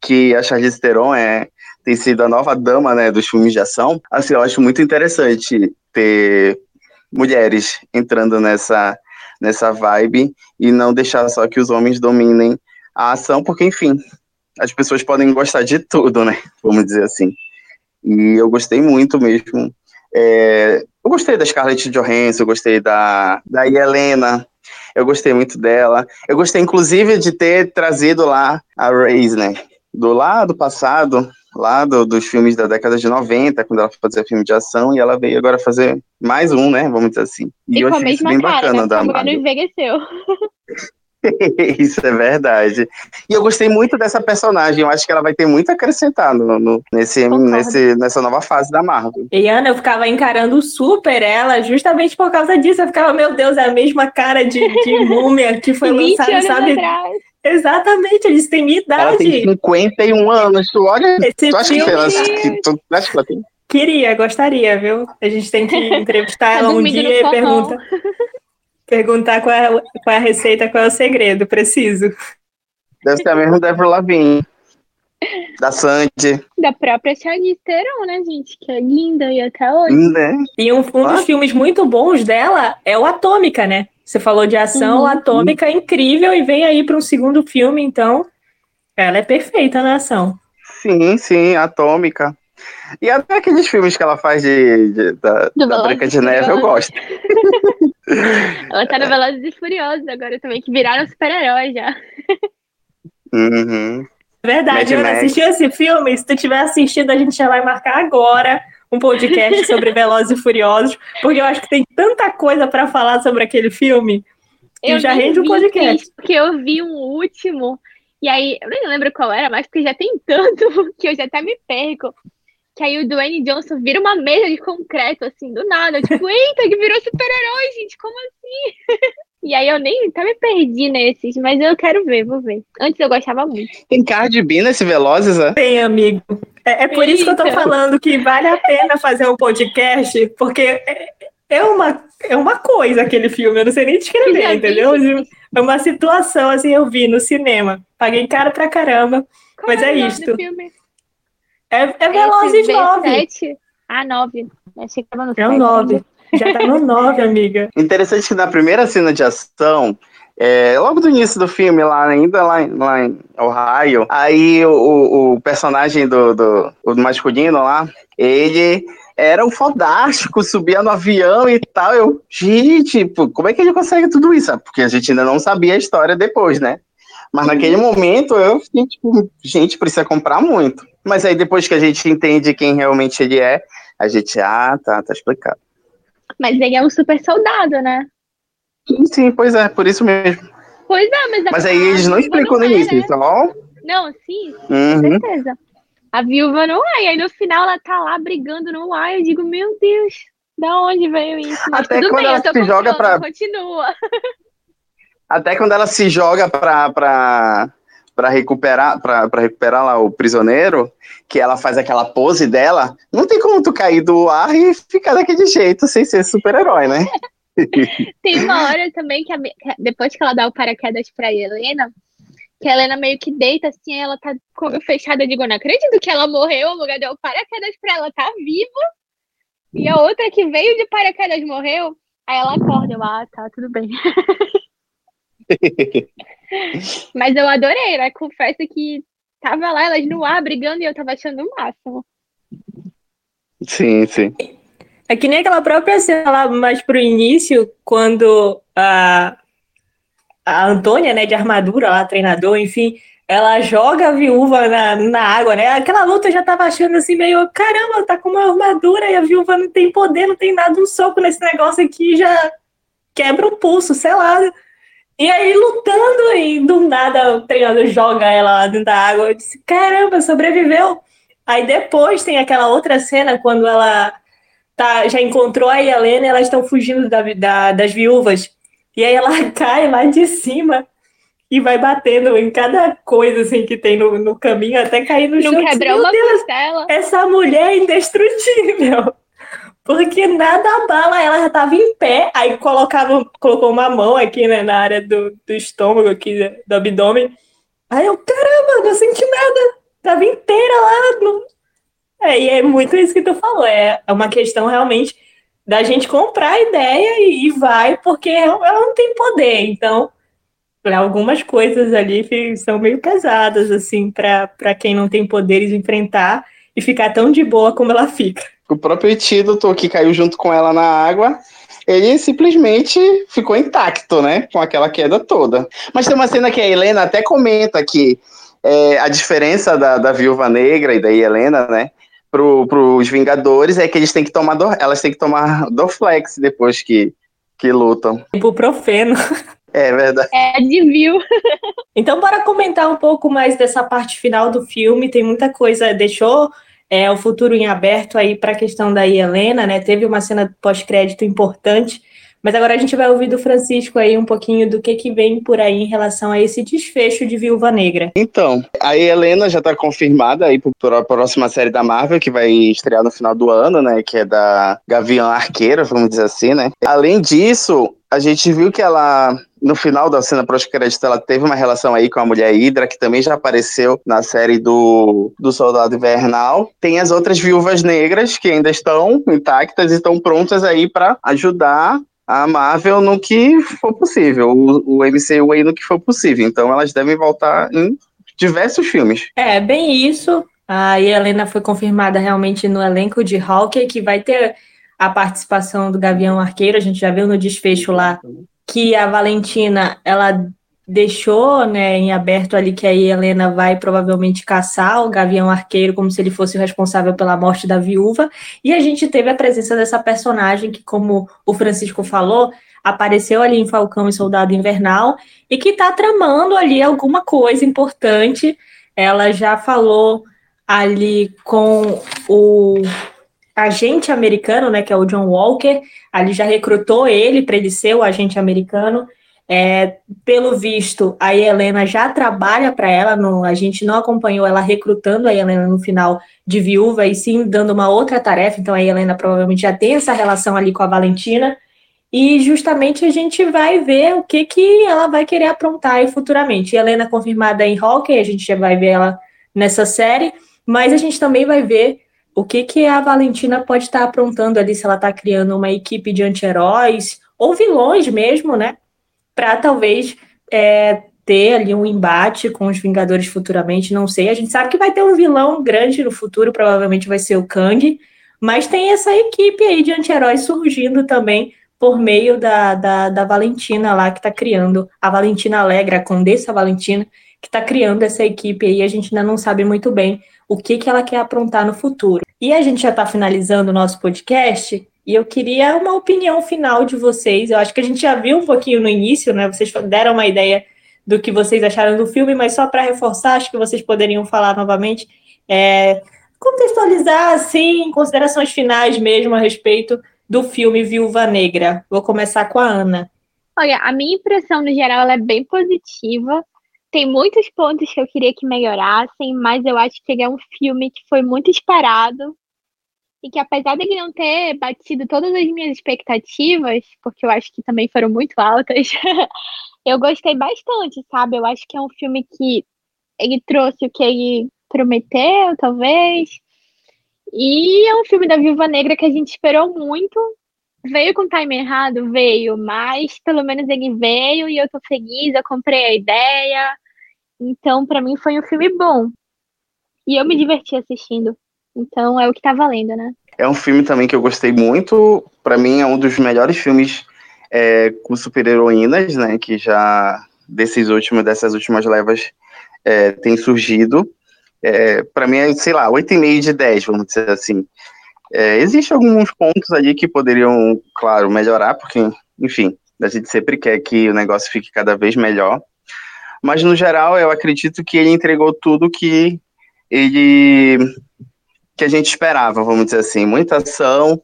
que a Charlize Theron é, tem sido a nova dama né, dos filmes de ação. Assim, eu acho muito interessante ter mulheres entrando nessa, nessa vibe e não deixar só que os homens dominem a ação, porque, enfim, as pessoas podem gostar de tudo, né? Vamos dizer assim. E eu gostei muito mesmo é, eu gostei da Scarlett Johansson, eu gostei da, da Helena, eu gostei muito dela. Eu gostei, inclusive, de ter trazido lá a Reis, né? Do lado passado, lá do, dos filmes da década de 90, quando ela fazia filme de ação, e ela veio agora fazer mais um, né? Vamos dizer assim. E, e eu achei isso bem cara, bacana né? da Marvel. envelheceu. Isso é verdade. E eu gostei muito dessa personagem. Eu acho que ela vai ter muito a acrescentar no, no nesse, nesse, nessa nova fase da Marvel. E Ana, eu ficava encarando super ela justamente por causa disso. Eu ficava, meu Deus, é a mesma cara de, de múmia que foi lançada, sabe? Atrás. Exatamente, eles têm minha idade. Ela tem 51 anos. Tu olha. Esse tu acha filme... que ela, que, tu acha que ela tem? Queria, gostaria, viu? A gente tem que entrevistar ela um dia e pergunta. Perguntar qual é, qual é a receita, qual é o segredo, preciso. Deve ser a mesma da Avril Lavigne. Da Sandy. Da própria Charlize Theron, né, gente? Que é linda e até hoje. Né? E um, um dos filmes muito bons dela é o Atômica, né? Você falou de ação, uhum. Atômica é incrível e vem aí para um segundo filme, então ela é perfeita na ação. Sim, sim, Atômica. E até aqueles filmes que ela faz de, de da, da Branca de Neve, eu gosto. ela tá no Velozes e Furiosos agora também, que viraram super-heróis já. Uhum. Verdade, Ana, assistiu esse filme? Se tu tiver assistido, a gente já vai marcar agora um podcast sobre Velozes e Furiosos, porque eu acho que tem tanta coisa para falar sobre aquele filme que eu já rende um podcast. Porque eu vi um último, e aí, eu nem lembro qual era, mas porque já tem tanto que eu já até me perco que aí o Dwayne Johnson vira uma mesa de concreto, assim, do nada. Tipo, eita, que virou super-herói, gente, como assim? e aí eu nem até me perdi nesses, mas eu quero ver, vou ver. Antes eu gostava muito. Tem Cardi B nesse Velozes, né? Tem, amigo. É, é por isso que eu tô falando que vale a pena fazer um podcast, porque é, é uma, é uma coisa aquele filme, eu não sei nem descrever, entendeu? É uma situação, assim, eu vi no cinema. Paguei cara pra caramba, Qual mas é, é isto. Filme? É, é Velozes 9. Ah, 9. Achei que tava no É o 9. Já tá no 9, amiga. Interessante que na primeira cena de ação, é, logo do início do filme, lá ainda lá, lá em Ohio, aí o, o personagem do, do, do masculino lá, ele era um fodástico, subia no avião e tal. Eu, gente, como é que ele consegue tudo isso? Porque a gente ainda não sabia a história depois, né? Mas naquele momento eu fiquei tipo, gente, precisa comprar muito. Mas aí depois que a gente entende quem realmente ele é, a gente, ah, tá, tá explicado. Mas ele é um super soldado, né? Sim, sim, pois é, por isso mesmo. Pois é, mas... Mas aí eles não explicam no início, né? só... Não, sim, uhum. com certeza. A viúva não é, e aí no final ela tá lá brigando no ar, eu digo, meu Deus, da onde veio isso? Mas Até quando bem, ela se joga pra... Continua. Até quando ela se joga pra, pra, pra recuperar pra, pra recuperar lá o prisioneiro, que ela faz aquela pose dela, não tem como tu cair do ar e ficar daquele jeito sem ser super-herói, né? tem uma hora também que a, depois que ela dá o paraquedas pra Helena, que a Helena meio que deita assim, ela tá fechada, digo, não acredito que ela morreu, o lugar deu paraquedas pra ela, tá viva. E a outra que veio de paraquedas morreu, aí ela acorda, eu, ah, tá, tudo bem. Mas eu adorei, né? Confesso que tava lá, elas no ar brigando e eu tava achando o máximo. Sim, sim. É que nem aquela própria cena lá mais pro início, quando a, a Antônia, né, de armadura, lá, treinador, enfim, ela joga a viúva na, na água, né? Aquela luta eu já tava achando assim, meio, caramba, tá com uma armadura e a viúva não tem poder, não tem nada, um soco nesse negócio aqui já quebra o pulso, sei lá. E aí, lutando, e do nada o treinador joga ela lá dentro da água. Eu disse, caramba, sobreviveu. Aí depois tem aquela outra cena quando ela tá, já encontrou a Helena e elas estão fugindo da, da, das viúvas. E aí ela cai lá de cima e vai batendo em cada coisa assim que tem no, no caminho até cair no chão. Não quebrou uma costela. Essa mulher é indestrutível. Porque nada abala, ela já estava em pé, aí colocava, colocou uma mão aqui né, na área do, do estômago, aqui do abdômen. Aí eu, caramba, não senti nada. Tava inteira lá. No... É, e é muito isso que tu falou. É, é uma questão realmente da gente comprar a ideia e, e vai, porque ela não tem poder. Então, algumas coisas ali são meio pesadas, assim, para quem não tem poderes enfrentar e ficar tão de boa como ela fica. O próprio Etídoto, que caiu junto com ela na água, ele simplesmente ficou intacto, né? Com aquela queda toda. Mas tem uma cena que a Helena até comenta que é, a diferença da, da Viúva Negra e da Helena, né? Para os Vingadores é que eles têm que tomar do, elas têm que tomar Dorflex depois que, que lutam. Ibuprofeno. É verdade. É de viu. então, bora comentar um pouco mais dessa parte final do filme. Tem muita coisa, deixou é, o futuro em aberto aí para a questão da Helena, né? Teve uma cena pós-crédito importante, mas agora a gente vai ouvir do Francisco aí um pouquinho do que, que vem por aí em relação a esse desfecho de Viúva Negra. Então, a Helena já está confirmada aí para a próxima série da Marvel, que vai estrear no final do ano, né? Que é da Gavião Arqueira, vamos dizer assim, né? Além disso, a gente viu que ela no final da cena pós-crédito, ela teve uma relação aí com a mulher Hydra, que também já apareceu na série do, do Soldado Invernal. Tem as outras viúvas negras que ainda estão intactas e estão prontas aí para ajudar a Marvel no que for possível, o, o MCU aí no que for possível. Então elas devem voltar em diversos filmes. É, bem isso. A Helena foi confirmada realmente no elenco de Hawkeye, que vai ter a participação do Gavião Arqueiro, a gente já viu no desfecho lá que a Valentina ela deixou né, em aberto ali que a Helena vai provavelmente caçar o Gavião Arqueiro como se ele fosse o responsável pela morte da viúva. E a gente teve a presença dessa personagem que, como o Francisco falou, apareceu ali em Falcão e Soldado Invernal e que está tramando ali alguma coisa importante. Ela já falou ali com o agente americano, né, que é o John Walker, ali já recrutou ele para ele ser o agente americano. É, pelo visto, a Helena já trabalha para ela, não, a gente não acompanhou ela recrutando a Helena no final de viúva, e sim dando uma outra tarefa, então a Helena provavelmente já tem essa relação ali com a Valentina, e justamente a gente vai ver o que, que ela vai querer aprontar aí futuramente. Helena confirmada em Hawkeye, a gente já vai ver ela nessa série, mas a gente também vai ver o que, que a Valentina pode estar aprontando ali, se ela está criando uma equipe de anti-heróis ou vilões mesmo, né? Para talvez é, ter ali um embate com os Vingadores futuramente, não sei. A gente sabe que vai ter um vilão grande no futuro, provavelmente vai ser o Kang, mas tem essa equipe aí de anti-heróis surgindo também por meio da, da, da Valentina lá, que está criando, a Valentina Alegre, a Condessa Valentina, que está criando essa equipe aí, a gente ainda não sabe muito bem o que, que ela quer aprontar no futuro. E a gente já está finalizando o nosso podcast e eu queria uma opinião final de vocês. Eu acho que a gente já viu um pouquinho no início, né? Vocês deram uma ideia do que vocês acharam do filme, mas só para reforçar, acho que vocês poderiam falar novamente, é, contextualizar, assim, considerações finais mesmo a respeito do filme Viúva Negra. Vou começar com a Ana. Olha, a minha impressão no geral é bem positiva tem muitos pontos que eu queria que melhorassem, mas eu acho que ele é um filme que foi muito esperado e que apesar de ele não ter batido todas as minhas expectativas, porque eu acho que também foram muito altas, eu gostei bastante, sabe? Eu acho que é um filme que ele trouxe o que ele prometeu, talvez. E é um filme da Viúva Negra que a gente esperou muito. Veio com time errado? Veio, mas pelo menos ele veio e eu tô feliz, eu comprei a ideia. Então, para mim, foi um filme bom. E eu me diverti assistindo. Então, é o que tá valendo, né? É um filme também que eu gostei muito. Para mim, é um dos melhores filmes é, com super-heroínas, né? Que já desses últimos, dessas últimas levas é, tem surgido. É, para mim, é, sei lá, 8,5 de 10, vamos dizer assim. É, Existem alguns pontos ali que poderiam, claro, melhorar, porque, enfim, A gente sempre quer que o negócio fique cada vez melhor. Mas, no geral, eu acredito que ele entregou tudo que ele que a gente esperava, vamos dizer assim. Muita ação,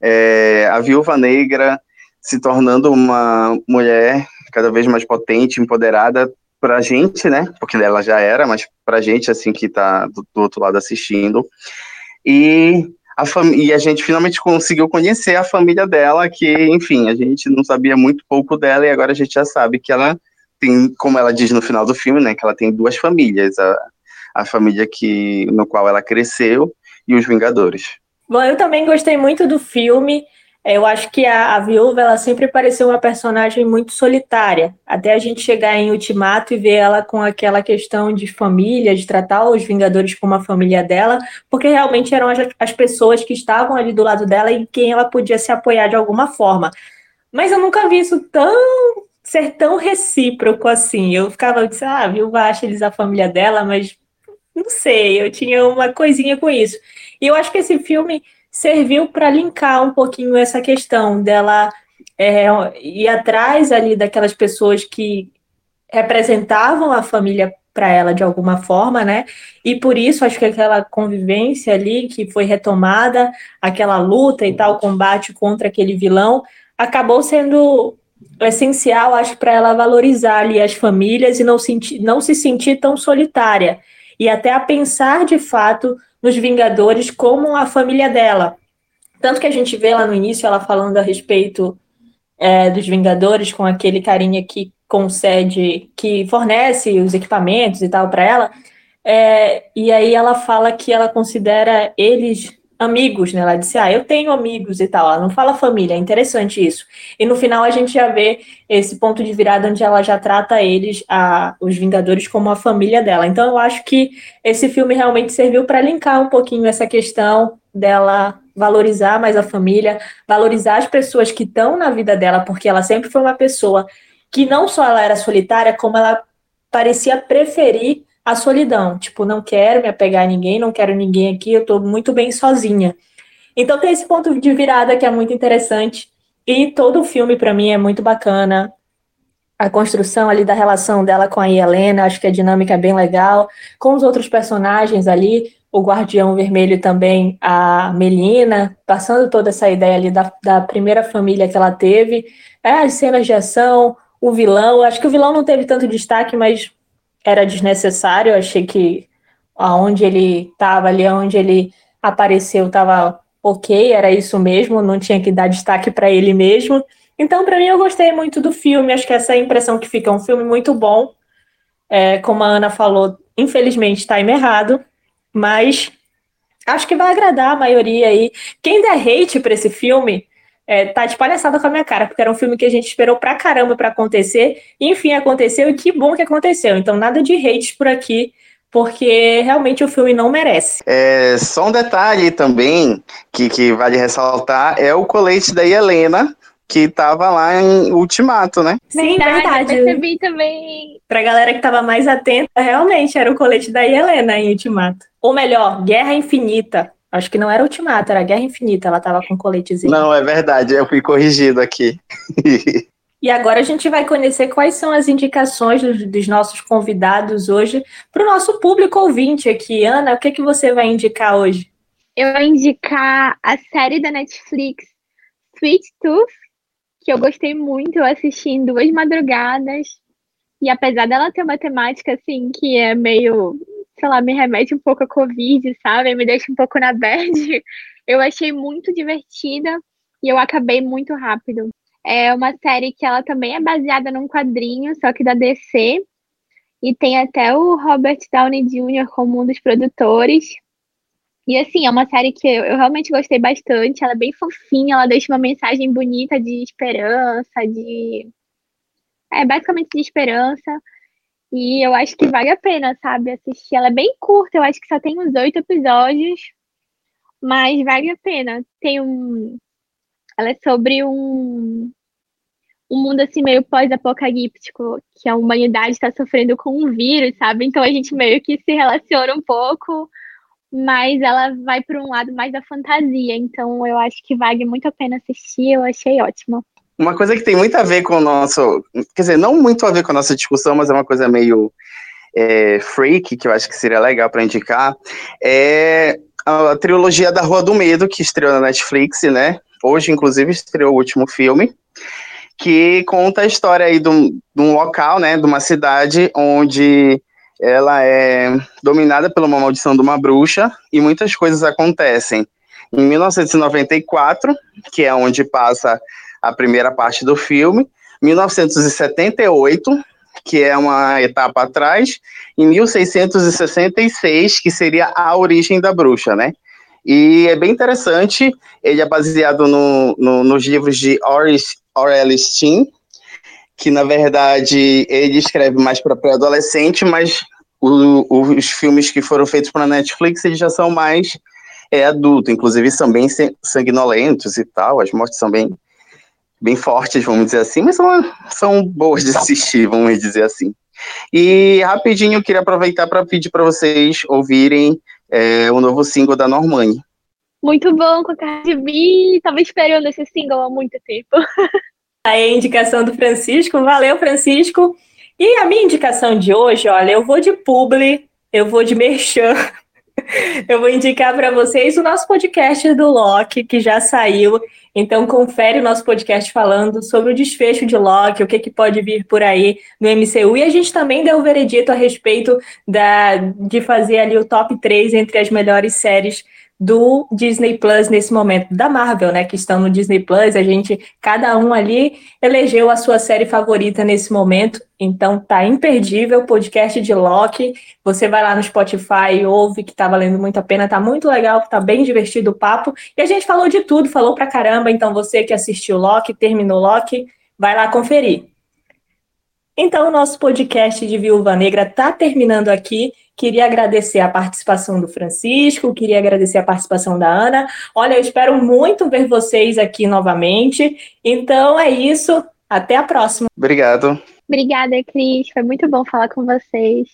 é, a viúva negra se tornando uma mulher cada vez mais potente, empoderada para a gente, né? Porque ela já era, mas para a gente, assim, que está do, do, outro lado assistindo. E a, e a gente finalmente conseguiu conhecer a família dela, que, enfim, a gente não sabia muito pouco dela e agora a gente já sabe que ela tem, como ela diz no final do filme, né? Que ela tem duas famílias. A, a família que, no qual ela cresceu e os Vingadores. Bom, eu também gostei muito do filme. Eu acho que a, a viúva ela sempre pareceu uma personagem muito solitária, até a gente chegar em Ultimato e ver ela com aquela questão de família, de tratar os Vingadores como a família dela, porque realmente eram as, as pessoas que estavam ali do lado dela e em quem ela podia se apoiar de alguma forma. Mas eu nunca vi isso tão ser tão recíproco assim. Eu ficava, disse, ah, a viúva acha eles a família dela, mas não sei, eu tinha uma coisinha com isso. E eu acho que esse filme serviu para linkar um pouquinho essa questão dela é, ir atrás ali daquelas pessoas que representavam a família para ela de alguma forma, né? E por isso acho que aquela convivência ali que foi retomada, aquela luta e tal, combate contra aquele vilão, acabou sendo essencial, acho, para ela valorizar ali as famílias e não, sentir, não se sentir tão solitária e até a pensar de fato nos Vingadores como a família dela. Tanto que a gente vê lá no início ela falando a respeito é, dos Vingadores com aquele carinha que concede, que fornece os equipamentos e tal para ela. É, e aí ela fala que ela considera eles amigos, né? Ela disse, ah, eu tenho amigos e tal. Ela não fala família, é interessante isso. E no final a gente já vê esse ponto de virada onde ela já trata eles, a, os Vingadores, como a família dela. Então eu acho que esse filme realmente serviu para linkar um pouquinho essa questão dela valorizar mais a família, valorizar as pessoas que estão na vida dela, porque ela sempre foi uma pessoa que não só ela era solitária, como ela parecia preferir a solidão. Tipo, não quero me apegar a ninguém, não quero ninguém aqui, eu tô muito bem sozinha. Então tem esse ponto de virada que é muito interessante. E todo o filme, para mim, é muito bacana. A construção ali da relação dela com a Helena, acho que a dinâmica é bem legal. Com os outros personagens ali, o Guardião Vermelho também, a Melina, passando toda essa ideia ali da, da primeira família que ela teve. É, as cenas de ação, o vilão. Acho que o vilão não teve tanto destaque, mas era desnecessário. Eu achei que aonde ele estava ali, onde ele apareceu, estava ok, era isso mesmo, não tinha que dar destaque para ele mesmo. Então, para mim, eu gostei muito do filme. Acho que essa é a impressão que fica. É um filme muito bom. É, como a Ana falou, infelizmente, está errado, mas acho que vai agradar a maioria aí. Quem der hate para esse filme, é, tá de palhaçada com a minha cara, porque era um filme que a gente esperou pra caramba pra acontecer, e enfim, aconteceu, e que bom que aconteceu. Então, nada de hate por aqui, porque realmente o filme não merece. É, só um detalhe também que, que vale ressaltar é o colete da Helena, que tava lá em Ultimato, né? Sim, verdade. verdade. Eu percebi também. Pra galera que tava mais atenta, realmente era o colete da Helena em Ultimato. Ou melhor, Guerra Infinita. Acho que não era Ultimato, era Guerra Infinita. Ela tava com coletezinho. Não, é verdade, eu fui corrigido aqui. e agora a gente vai conhecer quais são as indicações dos, dos nossos convidados hoje para o nosso público ouvinte aqui. Ana, o que, que você vai indicar hoje? Eu vou indicar a série da Netflix Sweet Tooth, que eu gostei muito, eu assisti em duas madrugadas. E apesar dela ter uma temática assim que é meio sei lá, me remete um pouco a Covid, sabe? Me deixa um pouco na bad. Eu achei muito divertida e eu acabei muito rápido. É uma série que ela também é baseada num quadrinho, só que da DC. E tem até o Robert Downey Jr. como um dos produtores. E assim, é uma série que eu, eu realmente gostei bastante. Ela é bem fofinha, ela deixa uma mensagem bonita de esperança, de. É basicamente de esperança. E eu acho que vale a pena, sabe, assistir. Ela é bem curta, eu acho que só tem uns oito episódios, mas vale a pena. Tem um. Ela é sobre um, um mundo assim meio pós-apocalíptico, que a humanidade está sofrendo com um vírus, sabe? Então a gente meio que se relaciona um pouco, mas ela vai para um lado mais da fantasia. Então eu acho que vale muito a pena assistir, eu achei ótima. Uma coisa que tem muito a ver com o nosso. Quer dizer, não muito a ver com a nossa discussão, mas é uma coisa meio é, freak, que eu acho que seria legal para indicar, é a trilogia da Rua do Medo, que estreou na Netflix, né? Hoje, inclusive, estreou o último filme, que conta a história aí de um, de um local, né? De uma cidade onde ela é dominada por uma maldição de uma bruxa e muitas coisas acontecem. Em 1994, que é onde passa a primeira parte do filme, 1978, que é uma etapa atrás, e 1666, que seria a origem da bruxa, né? E é bem interessante, ele é baseado no, no, nos livros de Aurelie Steen, que na verdade ele escreve mais para pré-adolescente, mas o, os filmes que foram feitos para Netflix eles já são mais é, adulto, inclusive são bem sanguinolentos e tal, as mortes são bem bem fortes, vamos dizer assim, mas são, são boas de assistir, vamos dizer assim. E rapidinho eu queria aproveitar para pedir para vocês ouvirem é, o novo single da Normani. Muito bom com a Cardi B, tava esperando esse single há muito tempo. Aí a indicação do Francisco, valeu Francisco. E a minha indicação de hoje, olha, eu vou de publi, eu vou de merchan, eu vou indicar para vocês o nosso podcast do Loki, que já saiu. Então, confere o nosso podcast falando sobre o desfecho de Loki, o que, que pode vir por aí no MCU. E a gente também deu o veredito a respeito da, de fazer ali o top 3 entre as melhores séries do Disney Plus nesse momento, da Marvel, né, que estão no Disney Plus, a gente, cada um ali elegeu a sua série favorita nesse momento, então tá imperdível o podcast de Loki, você vai lá no Spotify, ouve que tá valendo muito a pena, tá muito legal, tá bem divertido o papo, e a gente falou de tudo, falou pra caramba, então você que assistiu Loki, terminou Loki, vai lá conferir. Então, o nosso podcast de Viúva Negra está terminando aqui. Queria agradecer a participação do Francisco, queria agradecer a participação da Ana. Olha, eu espero muito ver vocês aqui novamente. Então é isso. Até a próxima. Obrigado. Obrigada, Cris. Foi muito bom falar com vocês.